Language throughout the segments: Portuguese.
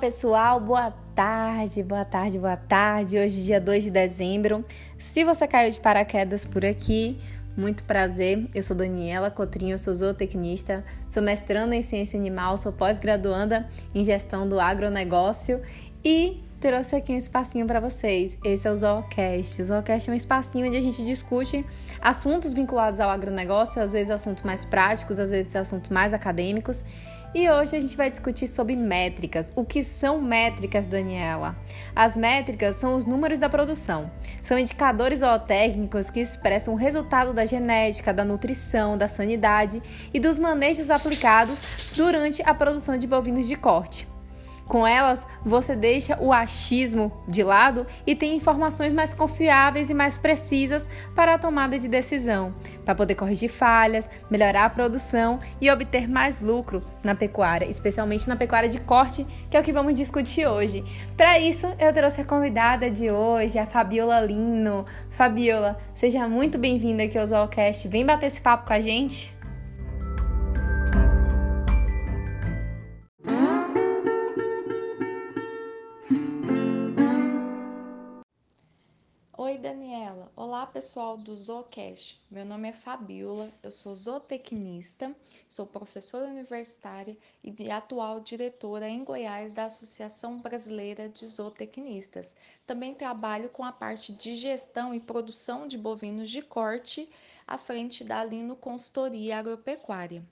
Pessoal, boa tarde, boa tarde, boa tarde. Hoje, dia 2 de dezembro. Se você caiu de paraquedas por aqui, muito prazer. Eu sou Daniela Cotrinho, sou zootecnista, sou mestranda em ciência animal, sou pós-graduanda em gestão do agronegócio e trouxe aqui um espacinho para vocês. Esse é o Zoocast. O Zoocast é um espacinho onde a gente discute assuntos vinculados ao agronegócio, às vezes assuntos mais práticos, às vezes assuntos mais acadêmicos. E hoje a gente vai discutir sobre métricas. O que são métricas, Daniela? As métricas são os números da produção. São indicadores zootécnicos que expressam o resultado da genética, da nutrição, da sanidade e dos manejos aplicados durante a produção de bovinos de corte. Com elas, você deixa o achismo de lado e tem informações mais confiáveis e mais precisas para a tomada de decisão, para poder corrigir falhas, melhorar a produção e obter mais lucro na pecuária, especialmente na pecuária de corte, que é o que vamos discutir hoje. Para isso, eu trouxe a convidada de hoje, a Fabiola Lino. Fabiola, seja muito bem-vinda aqui ao Zoocast. Vem bater esse papo com a gente. Daniela. Olá, pessoal do Zoocast. Meu nome é Fabiola, eu sou zootecnista, sou professora universitária e atual diretora em Goiás da Associação Brasileira de Zootecnistas. Também trabalho com a parte de gestão e produção de bovinos de corte à frente da Lino Consultoria Agropecuária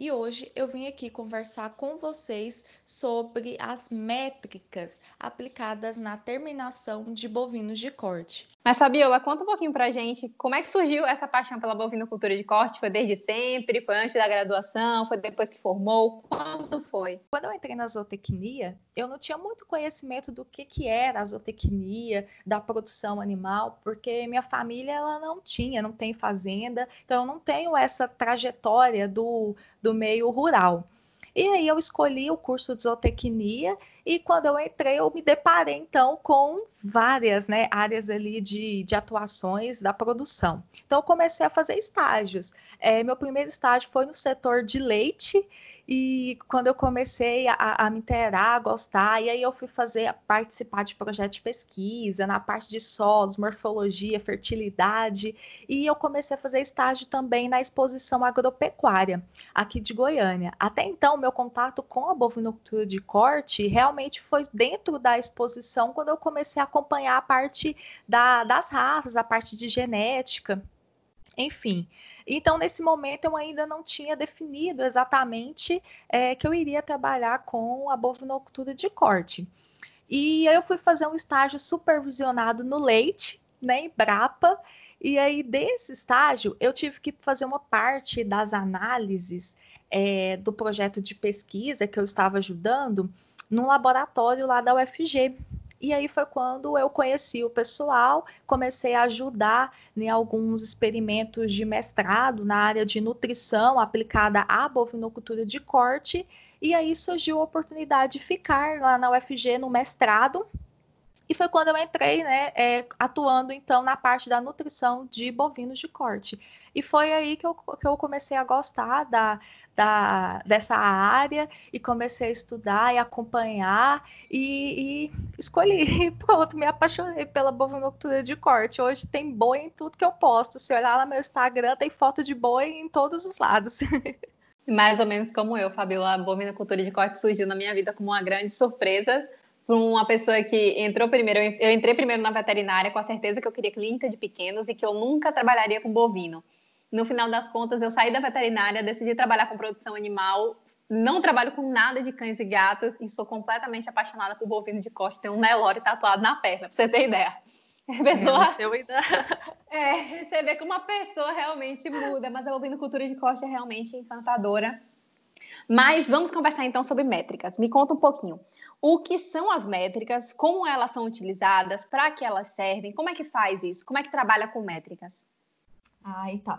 e hoje eu vim aqui conversar com vocês sobre as métricas aplicadas na terminação de bovinos de corte. Mas Fabiola, conta um pouquinho pra gente como é que surgiu essa paixão pela bovinocultura de corte? Foi desde sempre? Foi antes da graduação? Foi depois que formou? Quando foi? Quando eu entrei na zootecnia, eu não tinha muito conhecimento do que, que era a zootecnia, da produção animal, porque minha família ela não tinha, não tem fazenda, então eu não tenho essa trajetória do, do do meio rural. E aí eu escolhi o curso de zootecnia e quando eu entrei eu me deparei então com várias né, áreas ali de, de atuações da produção. Então eu comecei a fazer estágios. É, meu primeiro estágio foi no setor de leite e quando eu comecei a, a, me interar, a gostar, e aí eu fui fazer, participar de projetos de pesquisa na parte de solos, morfologia, fertilidade, e eu comecei a fazer estágio também na exposição agropecuária aqui de Goiânia. Até então, meu contato com a bovinocultura de corte realmente foi dentro da exposição, quando eu comecei a acompanhar a parte da, das raças, a parte de genética. Enfim, então nesse momento eu ainda não tinha definido exatamente é, que eu iria trabalhar com a bovinocultura de corte. E aí eu fui fazer um estágio supervisionado no leite, né, em Brapa, e aí desse estágio eu tive que fazer uma parte das análises é, do projeto de pesquisa que eu estava ajudando num laboratório lá da UFG, e aí foi quando eu conheci o pessoal, comecei a ajudar em alguns experimentos de mestrado na área de nutrição aplicada à bovinocultura de corte. E aí surgiu a oportunidade de ficar lá na UFG no mestrado, e foi quando eu entrei, né, é, atuando então na parte da nutrição de bovinos de corte. E foi aí que eu, que eu comecei a gostar da, da, dessa área e comecei a estudar e acompanhar e, e escolhi. Pronto, me apaixonei pela bovinocultura de corte. Hoje tem boi em tudo que eu posto. Se olhar lá no meu Instagram, tem foto de boi em todos os lados. Mais ou menos como eu, Fabiola, a bovinocultura de corte surgiu na minha vida como uma grande surpresa para uma pessoa que entrou primeiro, eu entrei primeiro na veterinária com a certeza que eu queria clínica de pequenos e que eu nunca trabalharia com bovino. No final das contas, eu saí da veterinária, decidi trabalhar com produção animal, não trabalho com nada de cães e gatos e sou completamente apaixonada por bovino de corte. Tem um Nelore tatuado na perna, para você ter ideia. A pessoa... Ainda... É, você vê que uma pessoa realmente muda, mas a bovinocultura de corte é realmente encantadora. Mas vamos conversar então sobre métricas. Me conta um pouquinho. O que são as métricas? Como elas são utilizadas? Para que elas servem? Como é que faz isso? Como é que trabalha com métricas? Ah, então.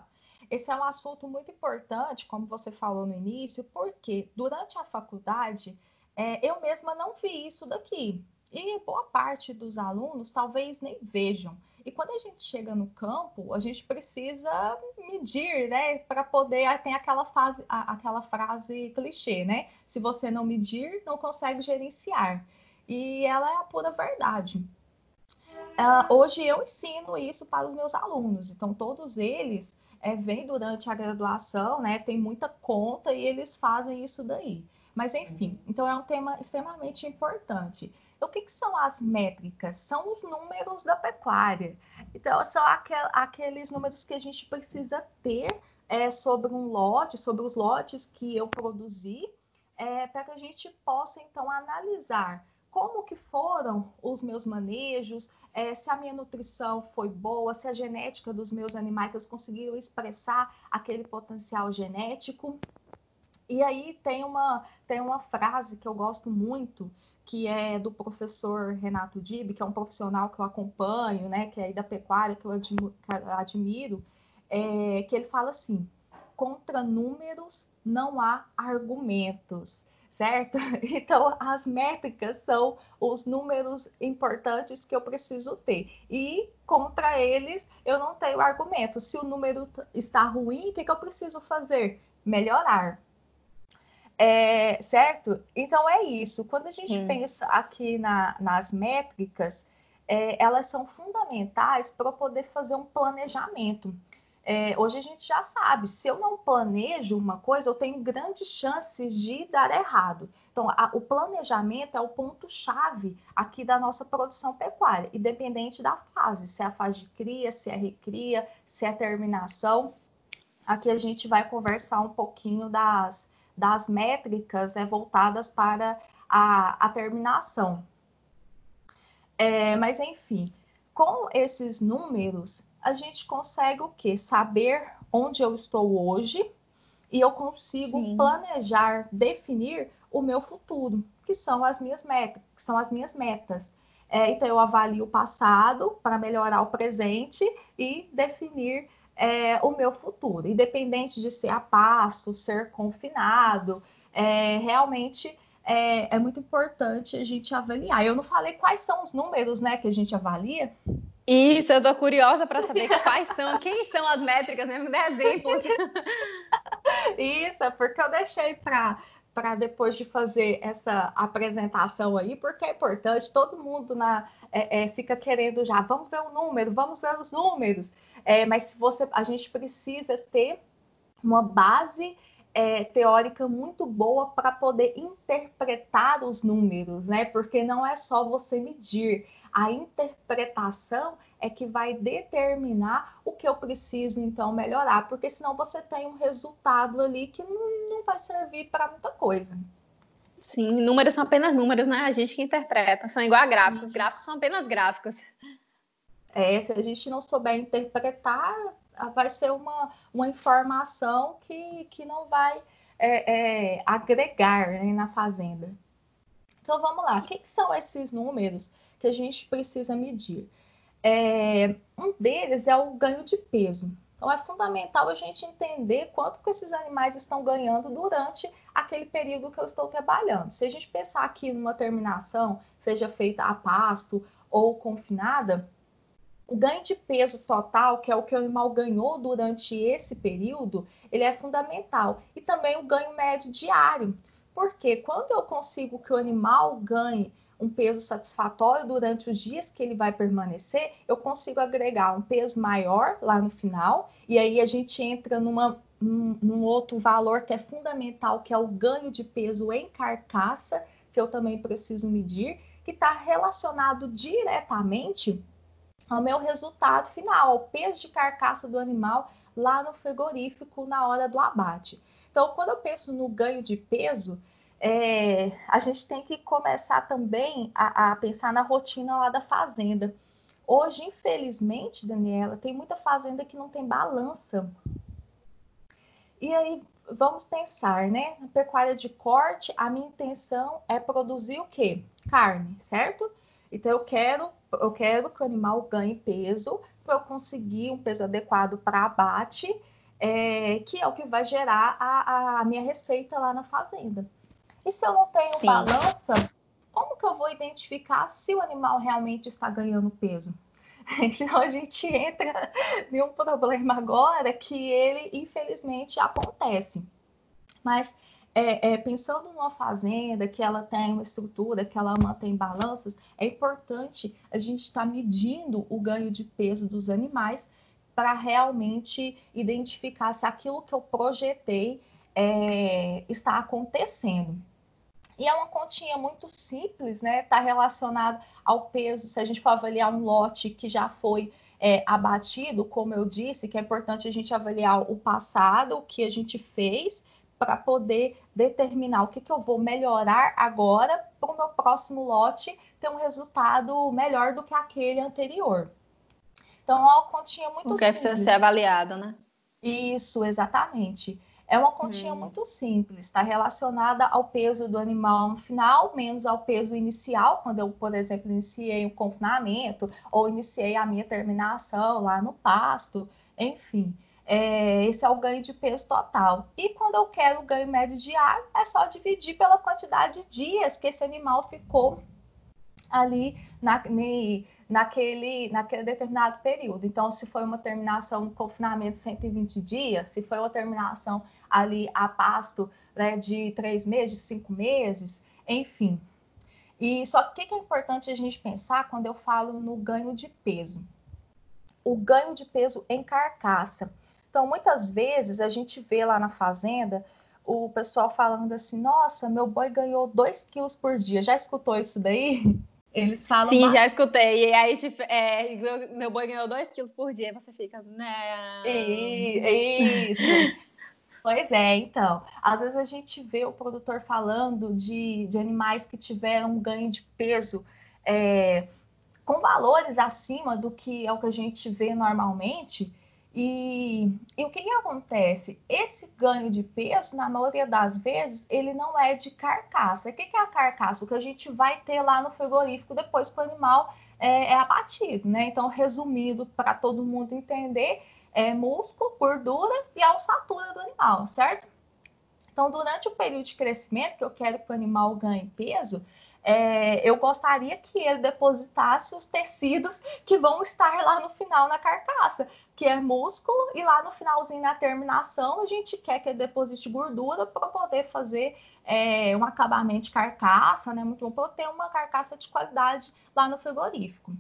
Esse é um assunto muito importante, como você falou no início, porque durante a faculdade é, eu mesma não vi isso daqui. E boa parte dos alunos talvez nem vejam. E quando a gente chega no campo, a gente precisa medir, né? Para poder. Tem aquela, fase, aquela frase clichê, né? Se você não medir, não consegue gerenciar. E ela é a pura verdade. Uh, hoje eu ensino isso para os meus alunos, então todos eles é, vêm durante a graduação, né? Tem muita conta e eles fazem isso daí. Mas enfim, então é um tema extremamente importante. O que, que, são as métricas? São os números da pecuária. Então, são aquel, aqueles números que a gente precisa ter é, sobre um lote, sobre os lotes que eu produzi, é, para que a gente possa, então, analisar como que foram os meus manejos, é, se a minha nutrição foi boa, se a genética dos meus animais eles conseguiram expressar aquele potencial genético. E aí tem uma, tem uma frase que eu gosto muito, que é do professor Renato Dib, que é um profissional que eu acompanho, né, que é da pecuária, que eu admiro, que eu admiro é, que ele fala assim: contra números não há argumentos certo? Então, as métricas são os números importantes que eu preciso ter. E contra eles, eu não tenho argumento. Se o número está ruim, o que, que eu preciso fazer? Melhorar. É, certo? Então, é isso. Quando a gente hum. pensa aqui na, nas métricas, é, elas são fundamentais para poder fazer um planejamento. É, hoje a gente já sabe, se eu não planejo uma coisa, eu tenho grandes chances de dar errado. Então, a, o planejamento é o ponto-chave aqui da nossa produção pecuária, independente da fase, se é a fase de cria, se é recria, se é terminação. Aqui a gente vai conversar um pouquinho das, das métricas né, voltadas para a, a terminação. É, mas, enfim, com esses números, a gente consegue o quê? Saber onde eu estou hoje e eu consigo Sim. planejar, definir o meu futuro, que são as minhas metas, que são as minhas metas. É, então eu avalio o passado para melhorar o presente e definir é, o meu futuro, independente de ser a passo, ser confinado, é, realmente é, é muito importante a gente avaliar. Eu não falei quais são os números, né, que a gente avalia. Isso, eu tô curiosa para saber quais são, quem são as métricas, mesmo né? exemplos. Isso, é porque eu deixei para para depois de fazer essa apresentação aí, porque é importante, todo mundo na, é, é, fica querendo já, vamos ver o número, vamos ver os números. É, mas você, a gente precisa ter uma base é, teórica muito boa para poder interpretar os números, né? Porque não é só você medir, a interpretação é que vai determinar o que eu preciso então melhorar, porque senão você tem um resultado ali que não, não vai servir para muita coisa. Sim, números são apenas números, né? A gente que interpreta, são igual a gráficos, gráficos são apenas gráficos. É, se a gente não souber interpretar, vai ser uma, uma informação que, que não vai é, é, agregar né, na fazenda. Então vamos lá, o que, que, são esses números que a gente precisa medir? É, um deles é o ganho de peso. Então é fundamental a gente entender quanto que esses animais estão ganhando durante aquele período que eu estou trabalhando. Se a gente pensar aqui numa terminação, seja feita a pasto ou confinada, o ganho de peso total, que é o que o animal ganhou durante esse período, ele é fundamental. E também o ganho médio diário. Porque quando eu consigo que o animal ganhe um peso satisfatório durante os dias que ele vai permanecer, eu consigo agregar um peso maior lá no final, e aí a gente entra numa, num, num outro valor que é fundamental, que é o ganho de peso em carcaça, que eu também preciso medir, que está relacionado diretamente ao meu resultado final, ao peso de carcaça do animal lá no frigorífico na hora do abate. Então, quando eu penso no ganho de peso, é, a gente tem que começar também a, a, pensar na rotina lá da fazenda. Hoje, infelizmente, Daniela, tem muita fazenda que não tem balança. E aí, vamos pensar, né? Na pecuária de corte, a minha intenção é produzir o quê? Carne, certo? Então, eu quero eu quero que o animal ganhe peso para eu conseguir um peso adequado para abate, é, que é o que vai gerar a, a, minha receita lá na fazenda. E se eu não tenho Sim. balança, como que eu vou identificar se o animal realmente está ganhando peso? Então a gente entra em um problema agora que ele, infelizmente, acontece. Mas é, é, pensando numa fazenda que ela tem uma estrutura, que ela mantém balanças, é importante a gente estar tá medindo o ganho de peso dos animais para realmente identificar se aquilo que eu projetei é, está acontecendo. E é uma continha muito simples, né? Está relacionado ao peso. Se a gente for avaliar um lote que já foi é, abatido, como eu disse, que é importante a gente avaliar o passado, o que a gente fez, para poder determinar o que, que eu vou melhorar agora para o meu próximo lote ter um resultado melhor do que aquele anterior. Então, é uma continha muito o que simples. precisa ser avaliado, né? Isso, exatamente. É uma continha hum. muito simples, está relacionada ao peso do animal no final, menos ao peso inicial, quando eu, por exemplo, iniciei o confinamento ou iniciei a minha terminação lá no pasto, enfim. É, esse é o ganho de peso total. E quando eu quero o ganho médio diário, é só dividir pela quantidade de dias que esse animal ficou ali na, naquele, naquele determinado período. Então, se foi uma terminação de confinamento de 120 dias, se foi uma terminação ali a pasto né, de três meses, de cinco meses, enfim. E só que o que é importante a gente pensar quando eu falo no ganho de peso? O ganho de peso em carcaça. Então, muitas vezes a gente vê lá na fazenda o pessoal falando assim: nossa, meu boi ganhou 2 quilos por dia. Já escutou isso daí? Eles falam. Sim, mais... já escutei. E aí, é, meu boi ganhou 2 quilos por dia. Você fica. Né? Isso. Pois é, então. Às vezes a gente vê o produtor falando de, de animais que tiveram um ganho de peso é, com valores acima do que é o que a gente vê normalmente. E, e, o que, que, acontece? Esse ganho de peso, na maioria das vezes, ele não é de carcaça. O que, que é a carcaça? O que a gente vai ter lá no frigorífico depois que o animal é, é abatido, né? Então, resumindo, para todo mundo entender, é músculo, gordura e a ossatura do animal, certo? Então, durante o período de crescimento, que eu quero que o animal ganhe peso, é, eu gostaria que ele depositasse os tecidos que vão estar lá no final na carcaça, que é músculo, e lá no finalzinho, na terminação, a gente quer que ele deposite gordura para poder fazer é, um acabamento de carcaça, né? Muito bom, para ter uma carcaça de qualidade lá no frigorífico.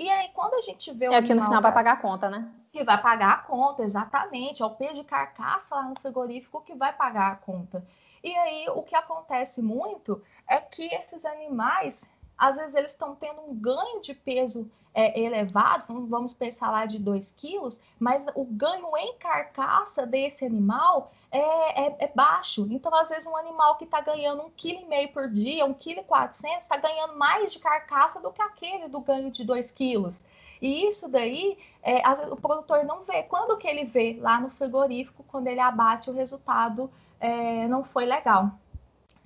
E aí, quando a gente vê o. É que no final vai pagar a conta, né? Que vai pagar a conta, exatamente. É o peso de carcaça lá no frigorífico que vai pagar a conta. E aí, o que acontece muito é que esses animais, às vezes, eles estão tendo um ganho de peso é, elevado, vamos pensar lá de 2 quilos, mas o ganho em carcaça desse animal é, é, é baixo. Então, às vezes, um animal que está ganhando 1,5 kg por dia, 1,4 kg, está ganhando mais de carcaça do que aquele do ganho de 2 quilos. E isso daí, é, vezes, o produtor não vê. Quando que ele vê? Lá no frigorífico, quando ele abate o resultado é, não foi legal,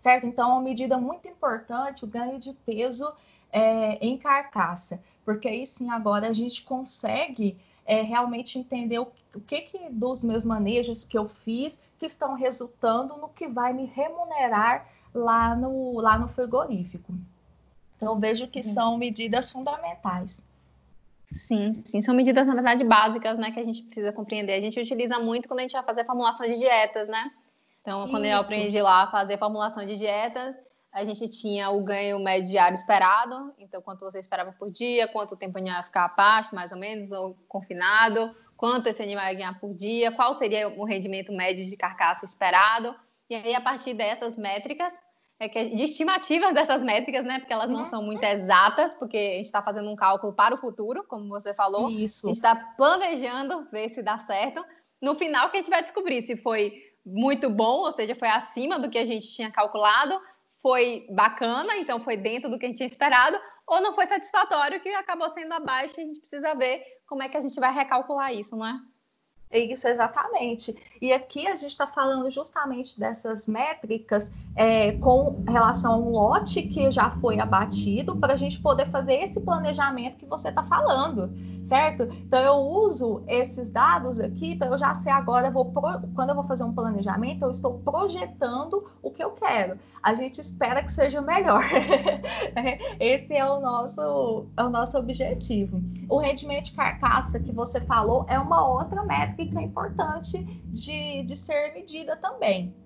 certo? Então, é uma medida muito importante o ganho de peso é, em carcaça, porque aí sim agora a gente consegue é, realmente entender o, o que, que dos meus manejos que eu fiz que estão resultando no que vai me remunerar lá no, lá no frigorífico. Então, vejo que uhum. são medidas fundamentais. Sim, sim, são medidas, na verdade, básicas, né, que a gente precisa compreender. A gente utiliza muito quando a gente vai fazer formulação de dietas, né? Então, Isso. quando eu aprendi lá a fazer formulação de dietas, a gente tinha o ganho médio diário esperado, então quanto você esperava por dia, quanto tempo ia ficar a pasto, mais ou menos, ou confinado, quanto esse animal ia ganhar por dia, qual seria o rendimento médio de carcaça esperado. E aí, a partir dessas métricas, é que, de estimativas dessas métricas, né? Porque elas não uhum. são muito exatas, porque a gente está fazendo um cálculo para o futuro, como você falou. Isso. A gente está planejando ver se dá certo. No final, que a gente vai descobrir se foi muito bom, ou seja, foi acima do que a gente tinha calculado, foi bacana, então foi dentro do que a gente tinha esperado, ou não foi satisfatório, que acabou sendo abaixo, a gente precisa ver como é que a gente vai recalcular isso, não é? Isso, exatamente. E aqui a gente está falando justamente dessas métricas é, com relação a um lote que já foi abatido, para a gente poder fazer esse planejamento que você está falando, certo? Então eu uso esses dados aqui, então eu já sei agora, eu vou pro... quando eu vou fazer um planejamento, eu estou projetando o que eu quero. A gente espera que seja melhor. Esse é o nosso, é o nosso objetivo. O rendimento de carcaça que você falou é uma outra métrica importante de, de ser medida também.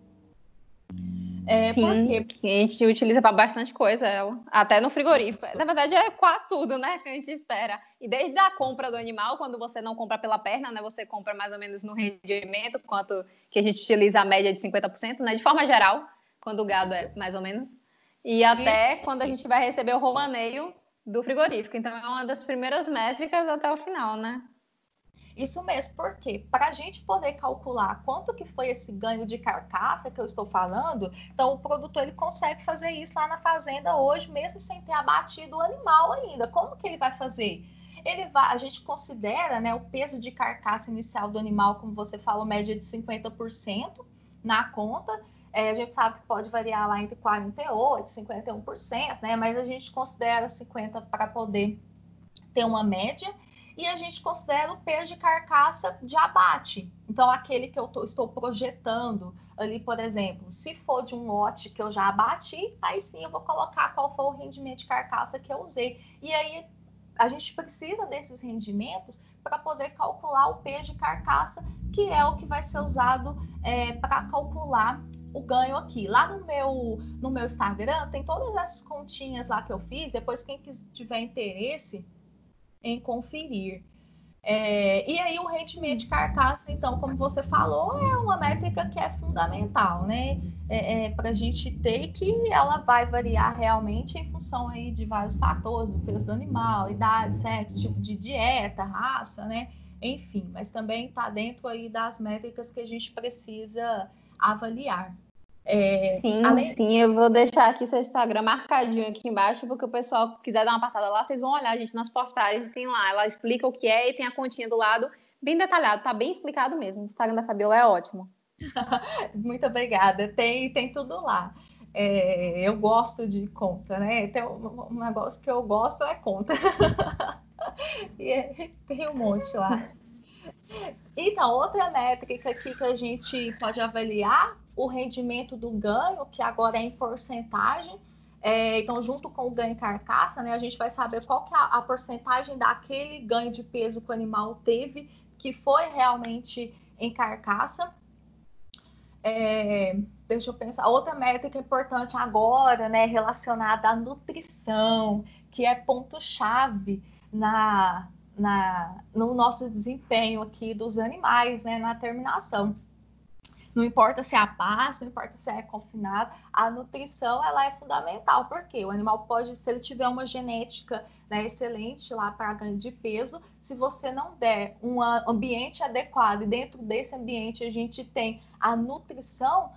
É, Sim, porque... a gente utiliza para bastante coisa ela, até no frigorífico. Isso. Na verdade, é quase tudo, né, que a gente espera. E desde a compra do animal, quando você não compra pela perna, né, você compra mais ou menos no rendimento, quanto que a gente utiliza a média de 50%, né, de forma geral, quando o gado é mais ou menos. E até Isso. quando a gente vai receber o romaneio do frigorífico. Então, é uma das primeiras métricas até o final, né? Isso mesmo, porque para a gente poder calcular quanto que foi esse ganho de carcaça que eu estou falando, então o produtor ele consegue fazer isso lá na fazenda hoje, mesmo sem ter abatido o animal ainda. Como que ele vai fazer? Ele vai, a gente considera né, o peso de carcaça inicial do animal, como você falou, média de 50% na conta. É, a gente sabe que pode variar lá entre 48% e 51%, né? Mas a gente considera 50% para poder ter uma média e a gente considera o peso de carcaça de abate. Então, aquele que eu tô, estou projetando ali, por exemplo, se for de um lote que eu já abati, aí sim eu vou colocar qual foi o rendimento de carcaça que eu usei. E aí a gente precisa desses rendimentos para poder calcular o peso de carcaça, que é o que vai ser usado é, para calcular o ganho aqui. Lá no meu, no meu Instagram tem todas essas continhas lá que eu fiz. Depois, quem tiver interesse, em conferir. É, e aí o rendimento de carcaça, então, como você falou, é uma métrica que é fundamental, né? É, é, para a gente ter que ela vai variar realmente em função aí de vários fatores, peso do animal, idade, sexo, tipo de dieta, raça, né? Enfim, mas também está dentro aí das métricas que a gente precisa avaliar. É, sim, além... sim, eu vou deixar aqui seu Instagram marcadinho aqui embaixo, porque o pessoal quiser dar uma passada lá, vocês vão olhar, gente, nas postagens tem lá, ela explica o que é e tem a continha do lado, bem detalhado, tá bem explicado mesmo. O Instagram da Fabiola é ótimo. Muito obrigada, tem, tem tudo lá. É, eu gosto de conta, né? Tem um, um negócio que eu gosto é conta. e é, tem um monte lá. Então, outra métrica aqui que a gente pode avaliar o rendimento do ganho, que agora é em porcentagem. É, então, junto com o ganho carcaça, né, a gente vai saber qual que é a, a porcentagem daquele ganho de peso que o animal teve, que foi realmente em carcaça. É, deixa eu pensar. Outra métrica importante agora, né, relacionada à nutrição, que é ponto-chave na, na, no nosso desempenho aqui dos animais, né, na terminação. Não importa se é a pasta, não importa se é confinado, a nutrição ela é fundamental, porque o animal pode, se ele tiver uma genética né, excelente lá para ganho de peso, se você não der um ambiente adequado e dentro desse ambiente a gente tem a nutrição,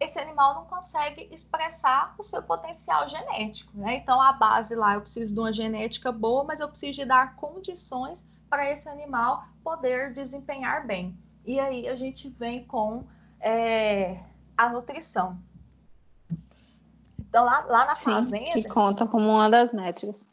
esse animal não consegue expressar o seu potencial genético, né? Então a base lá, eu preciso de uma genética boa, mas eu preciso de dar condições para esse animal poder desempenhar bem. E aí a gente vem com é, a nutrição. Então, lá, lá na Sim, fazenda. Que conta como uma das métricas.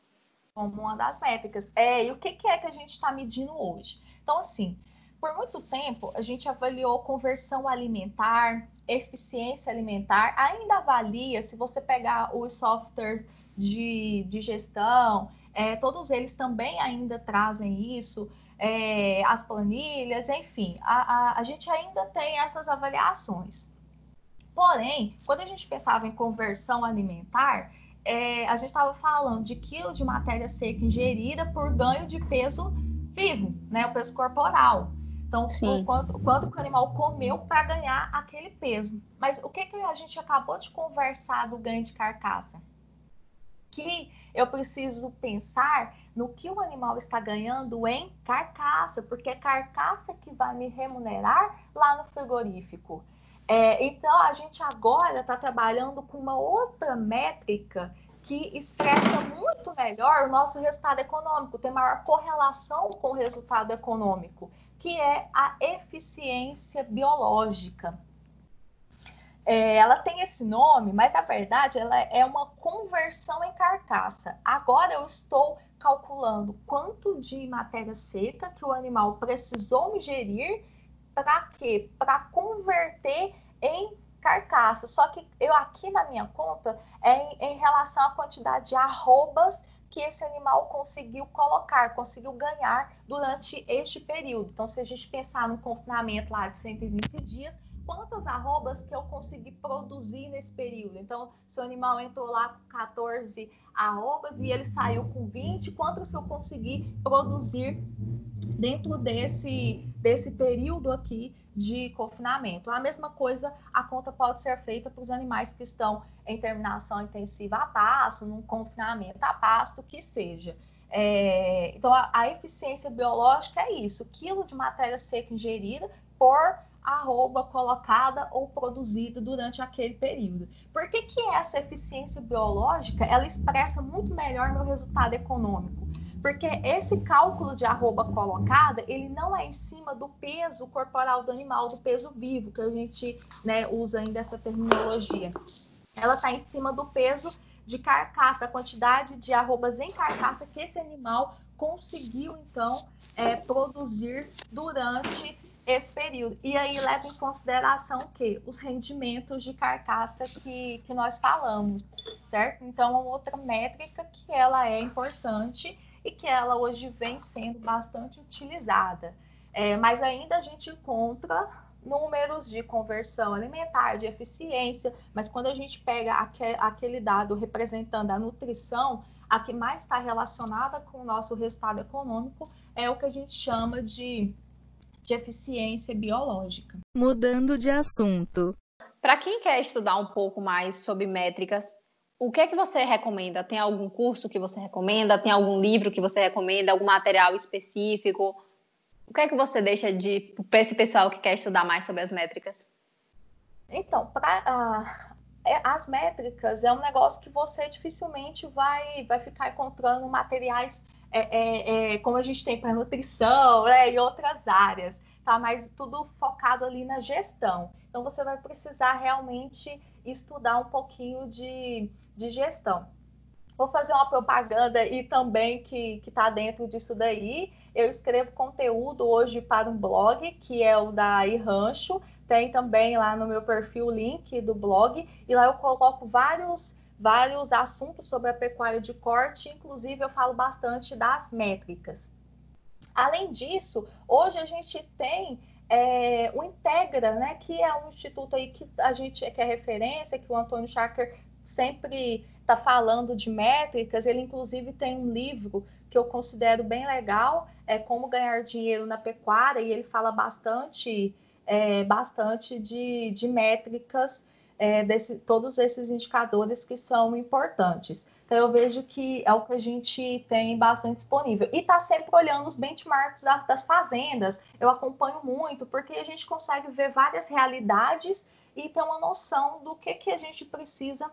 Como uma das métricas. É, e o que, que é que a gente está medindo hoje? Então, assim, por muito tempo, a gente avaliou conversão alimentar, eficiência alimentar, ainda avalia, se você pegar os softwares de, de gestão, é, todos eles também ainda trazem isso, é, as planilhas, enfim, a, a, a gente ainda tem essas avaliações. Porém, quando a gente pensava em conversão alimentar, é, a gente estava falando de quilo de matéria seca ingerida por ganho de peso vivo, né, o peso corporal. Então, o quanto, o quanto que o animal comeu para ganhar aquele peso. Mas o que, que a gente acabou de conversar do ganho de carcaça? Que eu preciso pensar no que o animal está ganhando em carcaça, porque é carcaça que vai me remunerar lá no frigorífico. É, então, a gente agora está trabalhando com uma outra métrica que expressa muito melhor o nosso resultado econômico, tem maior correlação com o resultado econômico, que é a eficiência biológica. é, ela tem esse nome, mas na verdade ela é uma conversão em carcaça. Agora eu estou calculando quanto de matéria seca que o animal precisou ingerir para quê? Para converter em carcaça. Só que eu aqui na minha conta é em, em relação à quantidade de arrobas que esse animal conseguiu colocar, conseguiu ganhar durante este período. Então, se a gente pensar num confinamento lá de 120 dias, quantas arrobas que eu consegui produzir nesse período. Então, se o animal entrou lá com 14 arrobas e ele saiu com 20, quantas eu consegui produzir dentro desse, desse período aqui de confinamento. A mesma coisa, a conta pode ser feita para os animais que estão em terminação intensiva a pasto, num confinamento a pasto, que seja. É, então, a, a, eficiência biológica é isso: quilo de matéria seca ingerida por arroba colocada ou produzida durante aquele período. Por que, que essa eficiência biológica ela expressa muito melhor meu resultado econômico? Porque esse cálculo de arroba colocada, ele não é em cima do peso corporal do animal, do peso vivo, que a gente né, usa ainda essa terminologia. Ela está em cima do peso de carcaça, a quantidade de arrobas em carcaça que esse animal conseguiu, então, é, produzir durante esse período. E aí leva em consideração o quê? Os rendimentos de carcaça que, que nós falamos, certo? Então, é outra métrica que ela é importante e que ela hoje vem sendo bastante utilizada. É, mas ainda a gente encontra números de conversão alimentar, de eficiência, mas quando a gente pega aquele dado representando a nutrição, a que mais está relacionada com o nosso resultado econômico é o que a gente chama de de eficiência biológica. Mudando de assunto. Para quem quer estudar um pouco mais sobre métricas, o que é que você recomenda? Tem algum curso que você recomenda? Tem algum livro que você recomenda? Algum material específico? O que é que você deixa de para esse pessoal que quer estudar mais sobre as métricas? Então, para uh, as métricas é um negócio que você dificilmente vai, vai ficar encontrando materiais é, é, é, como a gente tem para nutrição né, e outras áreas, tá? Mas tudo focado ali na gestão. Então você vai precisar realmente estudar um pouquinho de, de gestão. Vou fazer uma propaganda e também que está dentro disso daí. Eu escrevo conteúdo hoje para um blog, que é o da iRancho. Tem também lá no meu perfil o link do blog. E lá eu coloco vários vários assuntos sobre a pecuária de corte, inclusive eu falo bastante das métricas. Além disso, hoje a gente tem é, o Integra, né, que é um instituto aí que a gente que é referência, que o Antônio Schacker sempre está falando de métricas. Ele inclusive tem um livro que eu considero bem legal, é como ganhar dinheiro na pecuária, e ele fala bastante, é, bastante de, de métricas é, desse, todos esses indicadores que são importantes. Então, eu vejo que é o que a gente tem bastante disponível. E está sempre olhando os benchmarks das, das fazendas. Eu acompanho muito, porque a gente consegue ver várias realidades e ter uma noção do que, que a gente precisa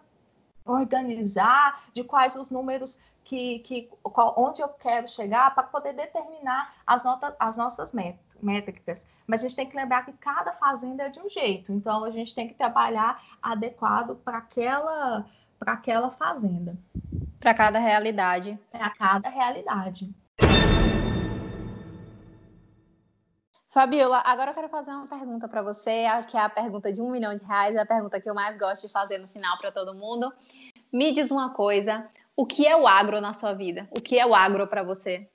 organizar, de quais os números que, que qual, onde eu quero chegar para poder determinar as, notas, as nossas metas métricas, mas a gente tem que lembrar que cada fazenda é de um jeito, então a gente tem que trabalhar adequado para aquela, para aquela fazenda. Para cada realidade. Para cada realidade. Fabiola, agora eu quero fazer uma pergunta para você, que é a pergunta de um milhão de reais, é a pergunta que eu mais gosto de fazer no final para todo mundo. Me diz uma coisa, o que é o agro na sua vida? O que é o agro para você?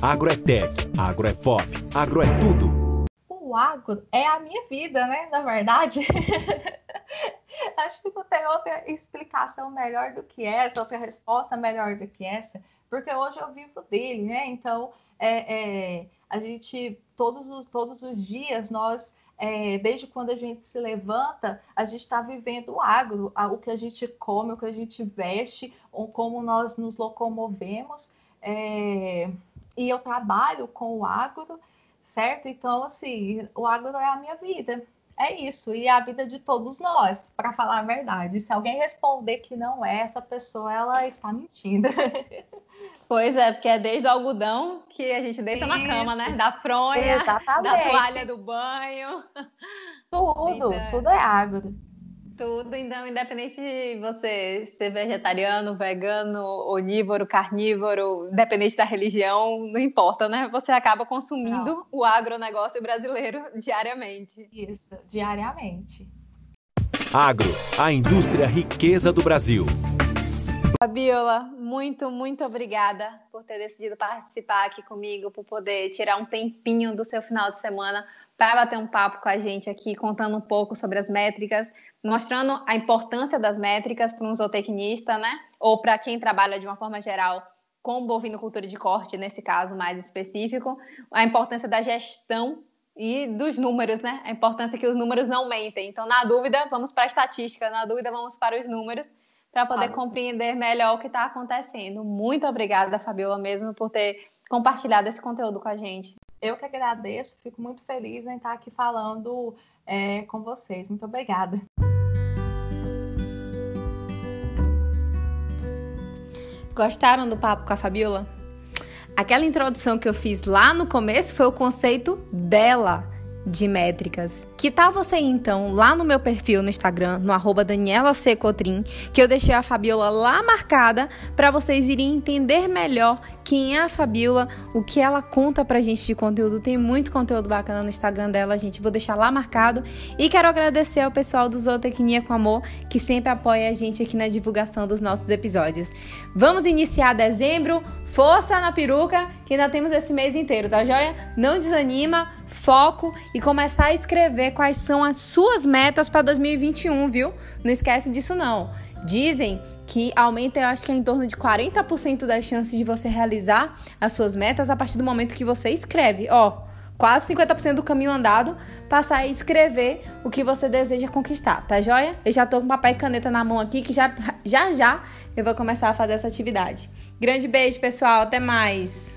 Agro é tech, agro é pop, agro é tudo. O agro é a minha vida, né? Na verdade. Acho que não tem outra explicação melhor do que essa, outra resposta melhor do que essa, porque hoje eu vivo dele, né? Então, é, é a gente, todos os, todos os dias, nós é, desde quando a gente se levanta, a gente está vivendo o agro, o que a gente come, o que a gente veste, ou como nós nos locomovemos. É, e eu trabalho com o agro, certo? Então, assim, o agro é a minha vida. É isso, e é a vida de todos nós, para falar a verdade. Se alguém responder que não é, essa pessoa ela está mentindo. Pois é, porque é desde o algodão que a gente deita isso. na cama, né? Da fronha, Exatamente. da toalha do banho. Tudo, então... tudo é agro. Tudo, então, independente de você ser vegetariano, vegano, onívoro, carnívoro, independente da religião, não importa, né? Você acaba consumindo não. o agronegócio brasileiro diariamente. Isso, diariamente. Agro, a indústria riqueza do Brasil. Fabiola, muito, muito obrigada por ter decidido participar aqui comigo, por poder tirar um tempinho do seu final de semana para bater um papo com a gente aqui, contando um pouco sobre as métricas, mostrando a importância das métricas para um zootecnista, né? Ou para quem trabalha de uma forma geral com bovinocultura de corte, nesse caso mais específico, a importância da gestão e dos números, né? A importância que os números não mentem. Então, na dúvida, vamos para a estatística, na dúvida, vamos para os números para poder compreender melhor o que está acontecendo. Muito obrigada, Fabiola, mesmo por ter compartilhado esse conteúdo com a gente. Eu que agradeço, fico muito feliz em estar aqui falando é, com vocês. Muito obrigada. Gostaram do papo com a Fabiola? Aquela introdução que eu fiz lá no começo foi o conceito dela de métricas. Que tal você então lá no meu perfil no Instagram, no arroba Daniela C. Cotrim, que eu deixei a Fabiola lá marcada para vocês irem entender melhor quem é a Fabiola, o que ela conta pra gente de conteúdo. Tem muito conteúdo bacana no Instagram dela, gente. Vou deixar lá marcado. E quero agradecer ao pessoal do Zootecnia com Amor, que sempre apoia a gente aqui na divulgação dos nossos episódios. Vamos iniciar dezembro. Força na peruca, que ainda temos esse mês inteiro, tá joia? Não desanima, foco e começar a escrever quais são as suas metas para 2021, viu? Não esquece disso não. Dizem que aumenta, eu acho que é em torno de 40% das chances de você realizar as suas metas a partir do momento que você escreve. Ó, quase 50% do caminho andado, passar a escrever o que você deseja conquistar, tá joia? Eu já tô com papel e caneta na mão aqui que já já já eu vou começar a fazer essa atividade. Grande beijo, pessoal, até mais.